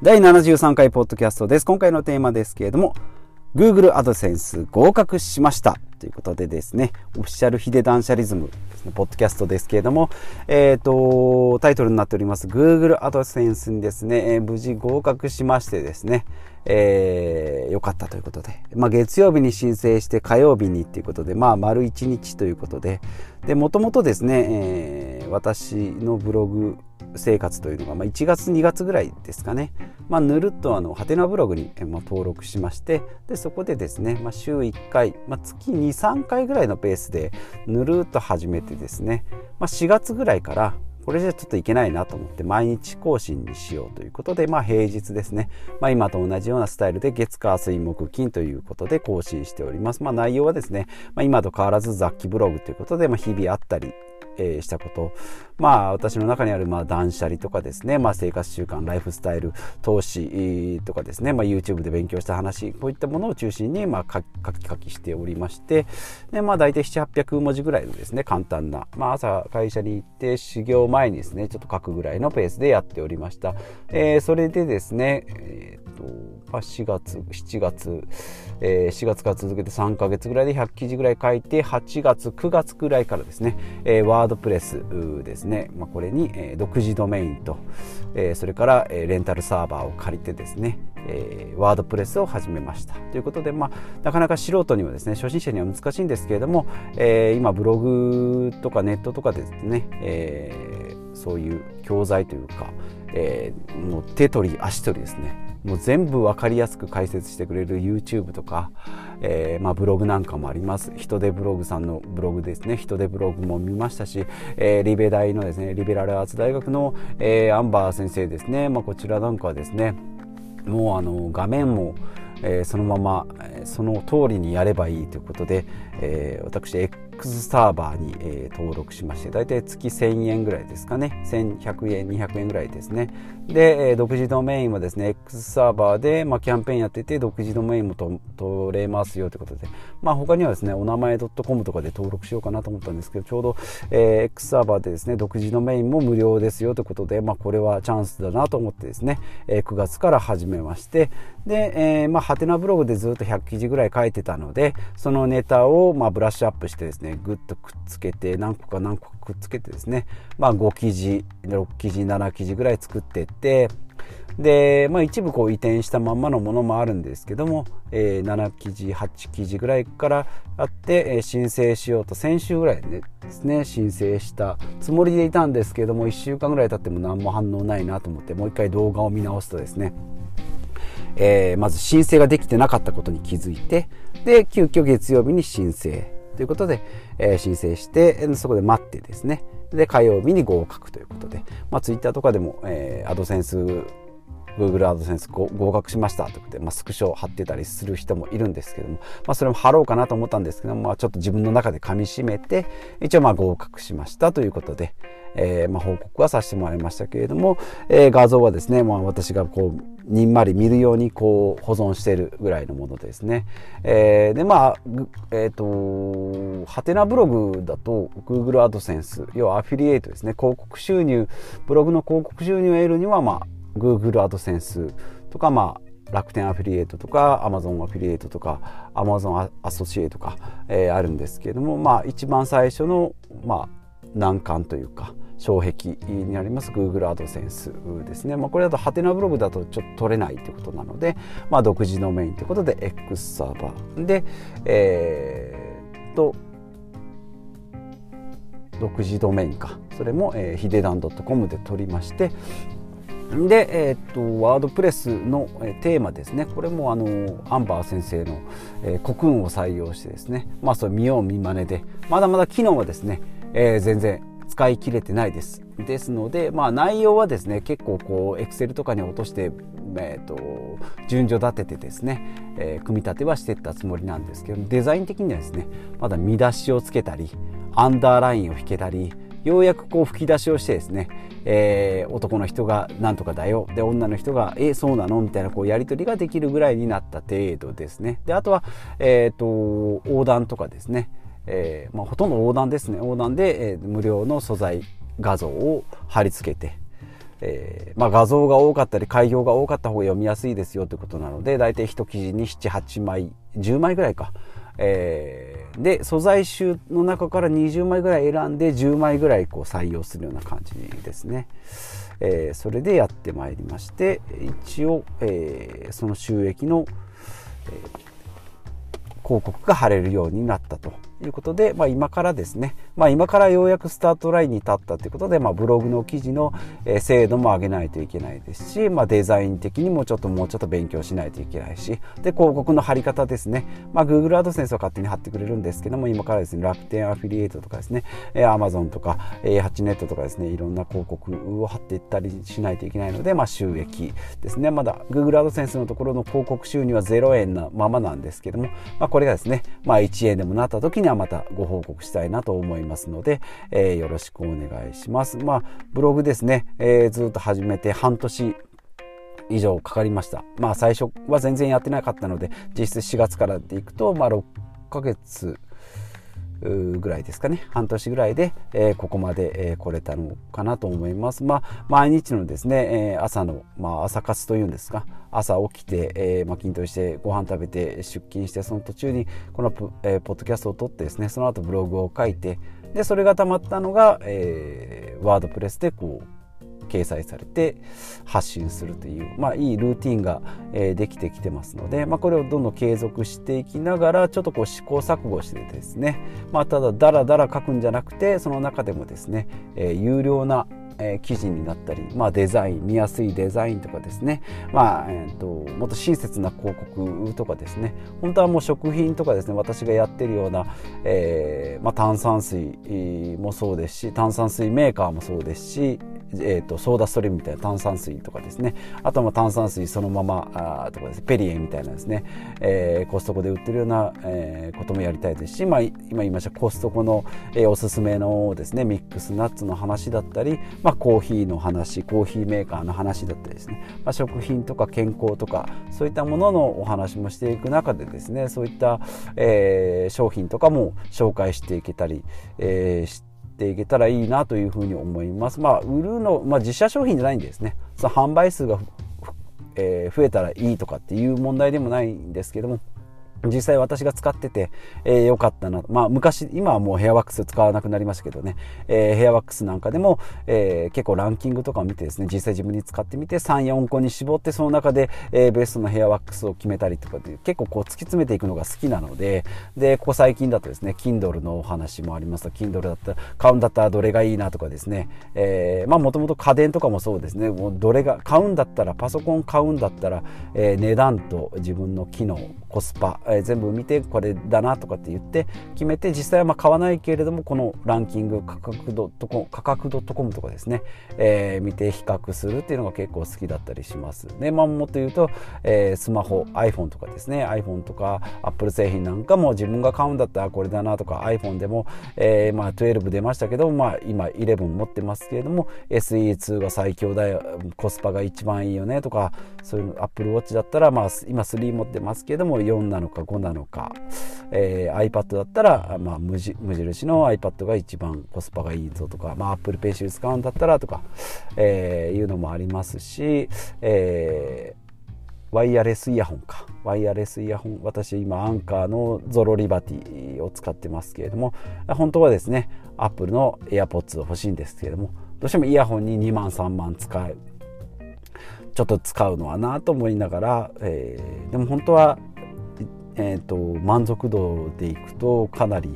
第73回ポッドキャストです。今回のテーマですけれども、Google AdSense 合格しましたということでですね、オフィシャルヒデ断捨リズム、ポッドキャストですけれども、えっ、ー、と、タイトルになっております Google AdSense にですね、えー、無事合格しましてですね、えー、よかったということで、まあ、月曜日に申請して火曜日にっていうことで、まあ、丸1日ということで、で、もともとですね、えー、私のブログ生活というのが、まあ、1月2月ぐらいですかね、まあ、ぬるっとあのハテナブログに、まあ、登録しましてでそこでですね、まあ、週1回、まあ、月23回ぐらいのペースでぬるっと始めてですね、まあ、4月ぐらいからこれじゃちょっといけないなと思って毎日更新にしようということで、まあ平日ですね。まあ今と同じようなスタイルで月火水木金ということで更新しております。まあ内容はですね、まあ今と変わらず雑記ブログということで、まあ日々あったり、えー、したこと。まあ私の中にあるまあ断捨離とかですね、まあ生活習慣、ライフスタイル、投資とかですね、まあ YouTube で勉強した話、こういったものを中心にまあ書き書きしておりまして、でまあ大体7、800文字ぐらいのですね、簡単な、まあ朝会社に行って修行前にですね、ちょっと書くぐらいのペースでやっておりました。えー、それでですね、えー、と4月、7月、えー、4月から続けて3ヶ月ぐらいで100記事ぐらい書いて、8月、9月ぐらいからですね、えー、ワードプレスですね、まあ、これに、えー、独自ドメインと、えー、それから、えー、レンタルサーバーを借りてですね、えー、ワードプレスを始めました。ということで、まあ、なかなか素人にはですね、初心者には難しいんですけれども、えー、今ブログとかネットとかでですね、えー、そういう教材というか、えー、もう手取り足取りですねもう全部分かりやすく解説してくれる YouTube とか、えー、まあ、ブログなんかもあります。人手ブログさんのブログですね。人手ブログも見ましたし、えー、リベ大のですねリベラルアーツ大学の、えー、アンバー先生ですね、まあ、こちらなんかはですねもうあの画面もえー、そのまま、その通りにやればいいということで、えー、私 X サーバーに、え登録しまして大体月1000円ぐらいですかね。1100円200円ぐらいですね。で、え独自ドメインはですね X サーバーで、まあ、キャンペーンやってて独自ドメインもと取れますよということで、まあ、他にはですねお名前 .com とかで登録しようかなと思ったんですけどちょうど、え X サーバーでですね独自ドメインも無料ですよということで、まあ、これはチャンスだなと思ってですね、え9月から始めまして。で、えーまあハテナブログでずっと100記事ぐらい書いてたのでそのネタをまあブラッシュアップしてですねぐっとくっつけて何個か何個かくっつけてですね。まあ5記事6記事7記事ぐらい作っていってで、まあ、一部こう移転したまんまのものもあるんですけども、えー、7記事8記事ぐらいからあって、えー、申請しようと先週ぐらいでですね申請したつもりでいたんですけども1週間ぐらい経っても何も反応ないなと思ってもう一回動画を見直すとですねえー、まず申請ができてなかったことに気づいてで急遽月曜日に申請。ということで、えー、申請してそこで待ってですね。で火曜日に合格ということで、まあ、ツイッターとかでも、えー、アドセンス Google アドセンス合格しましたということで、まあ、スクショを貼ってたりする人もいるんですけども、まあ、それも貼ろうかなと思ったんですけども、まあ、ちょっと自分の中で噛みしめて一応まあ合格しましたということで、えー、まあ報告はさせてもらいましたけれども、えー、画像はですね、まあ、私がこうにんまり見るようにこう保存しているぐらいのものですね。えー、でまあえっ、ー、とハテナブログだと Google アドセンス要はアフィリエイトですね広告収入ブログの広告収入を得るにはまあ Google アドセンスとかまあ楽天アフィリエイトとか Amazon アフィリエイトとか Amazon アソシエイトとか、えー、あるんですけれどもまあ一番最初のまあ難関というか障壁にあります Google アドセンスですね、まあ、これだとハテナブログだとちょっと取れないということなので、まあ、独自ドメインということで X サーバー。でえー、っと独自ドメインか。それも、えー、ヒデダン .com で取りましてで、えー、っとワードプレスの、え、テーマですねこれもあのアンバー先生の、えー、コクーンを採用してですねまあそれ見よう見まねでまだまだ機能はですね、えー、全然使い切れてないです。ですので、まあ、内容はですね結構こうエクセルとかに落として、えーと、順序立ててですね、えー、組み立てはしていったつもりなんですけどデザイン的にはですねまだ見出しをつけたりアンダーラインを引けたりようやくこう吹き出しをしてですね、えー、男の人が「なんとかだよ」で女の人が「えそうなの?」みたいなこうやり取りができるぐらいになった程度ですね。であとは、えーと横断とかですね。えー、まあ、ほとんど横断ですね。横断で、えー、無料の素材画像を貼り付けてえー、まあ、画像が多かったり開業が多かった方が読みやすいですよということなので大体1記事に78枚10枚ぐらいか、えー、で素材集の中から20枚ぐらい選んで10枚ぐらいこう採用するような感じですね。えー、それでやってまいりまして一応、えー、その収益の、え、広告が貼れるようになったということで、まあ、今からですね、まあ、今からようやくスタートラインに立ったということで、まあ、ブログの記事の精度も上げないといけないですし、まあ、デザイン的にもちょっともうちょっと勉強しないといけないしで広告の貼り方ですね、まあ、Google アドセンスは勝手に貼ってくれるんですけども今からですね楽天アフィリエイトとかですね Amazon とか A8 ネットとかですねいろんな広告を貼っていったりしないといけないので、まあ、収益ですね。まだ Google アドセンスのところの広告収入は0円なままなんですけども、まあ、これがですね、まあ、1円でもなった時ににはまたご報告したいなと思いますので、えー、よろしくお願いします。まあ、ブログですね、えー、ずっと始めて半年以上かかりました。まあ最初は全然やってなかったので、実質4月からでいくと、まあ6ヶ月ぐらいですかね。半年ぐらいで、えー、ここまで、えー、来れたのかなと思います。まあ毎日のですね、えー、朝の、まあ、朝活というんですか。朝起きて、えーまあ、筋トレしてご飯食べて出勤してその途中にこのポ,、えー、ポッドキャストを撮ってですねその後ブログを書いてでそれがたまったのが、えー、ワードプレスでこう掲載されて発信するという、まあ、いいルーティンが、え、できてきてますので、まあ、これをどんどん継続していきながらちょっとこう試行錯誤してですね、まあ、ただだらだら書くんじゃなくてその中でもですね、えー、有料なえ記事になったり、まあ、デザイン見やすいデザインとかですね、まあえーと、もっと親切な広告とかですね。本当はもう食品とかですね私がやってるような、えーまあ、炭酸水もそうですし炭酸水メーカーもそうですしえーと、ソーダストリームみたいな炭酸水とかですね。あとは炭酸水そのままあとかです、ね、ペリエみたいなですね、えー、コストコで売ってるような、えー、こともやりたいですし、まあ、今言いましたコストコの、えー、おすすめのですねミックスナッツの話だったり、まあ、まコーヒーの話コーヒーメーカーの話だったりですね、まあ、食品とか健康とかそういったもののお話もしていく中でですねそういった、えー、商品とかも紹介していけたり、えー、してっていけたらいいなというふうに思います。まあ、売るの、まあ、自社商品じゃないんですね。その販売数が、えー、増えたらいいとかっていう問題でもないんですけども、実際私が使ってて、えー、よかったな。まあ昔、今はもうヘアワックス使わなくなりましたけどね、えー、ヘアワックスなんかでも、えー、結構ランキングとかを見てですね、実際自分に使ってみて3、4個に絞ってその中で、えー、ベストのヘアワックスを決めたりとかで結構こう突き詰めていくのが好きなので、で、ここ最近だとですね、Kindle のお話もあります Kindle だったら、買うんだったらどれがいいなとかですね、えー、まあもともと家電とかもそうですね、もうどれが、買うんだったら、パソコン買うんだったら、えー、値段と自分の機能、コスパ、え、全部見てこれだなとかって言って決めて実際はまあ買わないけれどもこのランキング価格ドットコム価格ドットコムとかですね、えー、見て比較するっていうのが結構好きだったりします。でまあもっと言うと、えー、スマホ iPhone とかですね iPhone とか Apple 製品なんかも自分が買うんだったらこれだなとか iPhone でも、えー、まあ12出ましたけど、まあ、今11持ってますけれども SE2 が最強だよコスパが一番いいよねとかそういう Apple Watch だったら、まあ、今3持ってますけども4なのか5なのか、えー、iPad だったら、まあ、無印の iPad が一番コスパがいいぞとか、まあ、Apple Pencil 使うんだったらとか、えー、いうのもありますし、えーワイヤレスイヤホンか。ワイヤレスイヤホン。私今アンカーのゾロリバティを使ってますけれども、本当はですね、Apple の AirPods 欲しいんですけれども、どうしてもイヤホンに2万3万使う。ちょっと使うのはなと思いながら、えー、でも本当はえーと、満足度でいくとかなり、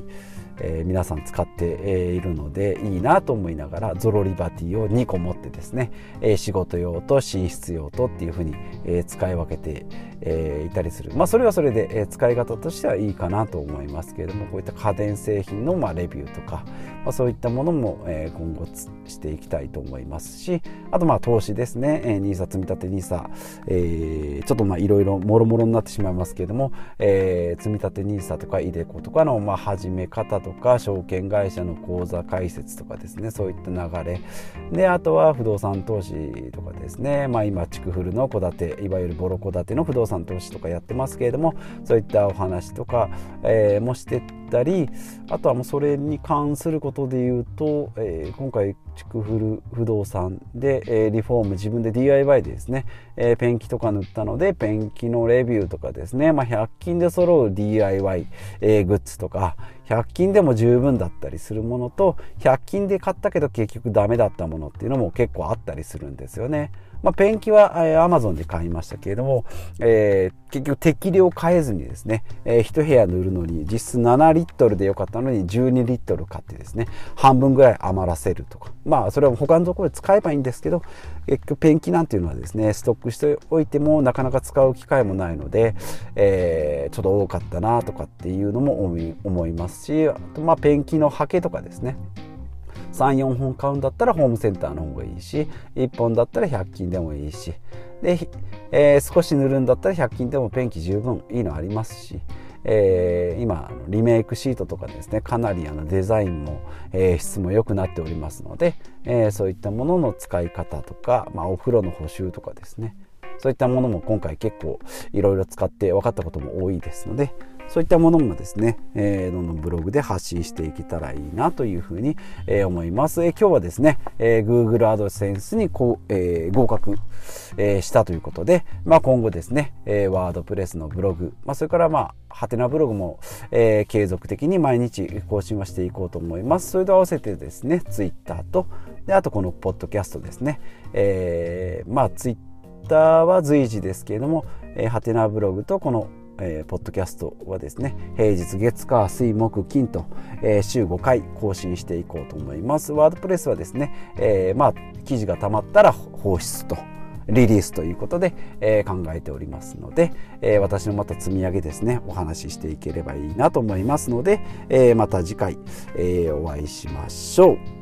えー、皆さん使っているのでいいなと思いながらゾロリバティを2個持ってですね、えー、仕事用と寝室用とっていうふうに、えー、使い分けてえー、いたりする、まあ、それはそれで、えー、使い方としてはいいかなと思いますけれどもこういった家電製品の、まあ、レビューとか、まあ、そういったものも、えー、今後していきたいと思いますしあとまあ投資ですね、えー、NISA 積立 NISA、えー、ちょっとまあいろいろもろもろになってしまいますけれども、えー、積立 NISA とか iDeCo とかの、まあ、始め方ととか証券会社の口座開設とかですね。そういった流れ。であとは不動産投資とかですね、まあ、今築古の戸建ていわゆるボロ戸建ての不動産投資とかやってますけれどもそういったお話とか、えー、もしてったりあとはもうそれに関することで言うと、えー、今回築古不動産で、えー、リフォーム自分で DIY でですね、えー、ペンキとか塗ったのでペンキのレビューとかですね、まあ、100均で揃う DIY、えー、グッズとか100均でも十分だったりするものと100均で買ったけど結局ダメだったものっていうのも結構あったりするんですよね。まあ、ペンキは、えー、Amazon で買いましたけれども、えー、結局適量変えずにですね、えー、1部屋塗るのに実質7リットルでよかったのに12リットル買ってですね半分ぐらい余らせるとか。まあそれは他のところで使えばいいんですけど結局ペンキなんていうのはですねストックしておいてもなかなか使う機会もないので、えー、ちょっと多かったなとかっていうのも思いますしあとまあペンキのハケとかですね。34本買うんだったらホームセンターの方がいいし1本だったら100均でもいいしで、えー、少し塗るんだったら100均でもペンキ十分いいのありますし、えー、今リメイクシートとかですねかなりあのデザインも、えー、質も良くなっておりますので、えー、そういったものの使い方とか、まあ、お風呂の補修とかですねそういったものも今回結構いろいろ使って分かったことも多いですので、そういったものもですね、えー、どんどんブログで発信していけたらいいなというふうに、えー、思います。えー、今日はですね、えー、Google AdSense にこう、えー、合格、えー、したということで、まあ、今後ですね、えー、ワードプレスのブログ、まあ、それからまあ、ハテナブログも、えー、継続的に毎日更新はしていこうと思います。それと合わせてですね、Twitter と、であとこのポッドキャストですね、えー、まあ、Twitter は随時ですけれども、えー、ハテナブログとこのえー、ポッドキャストはですね平日月火水木金と、えー、週5回更新していこうと思いますワードプレスはですね、えー、まあ記事がたまったら放出とリリースということで、えー、考えておりますので、えー、私のまた積み上げですねお話ししていければいいなと思いますので、えー、また次回、えお会いしましょう。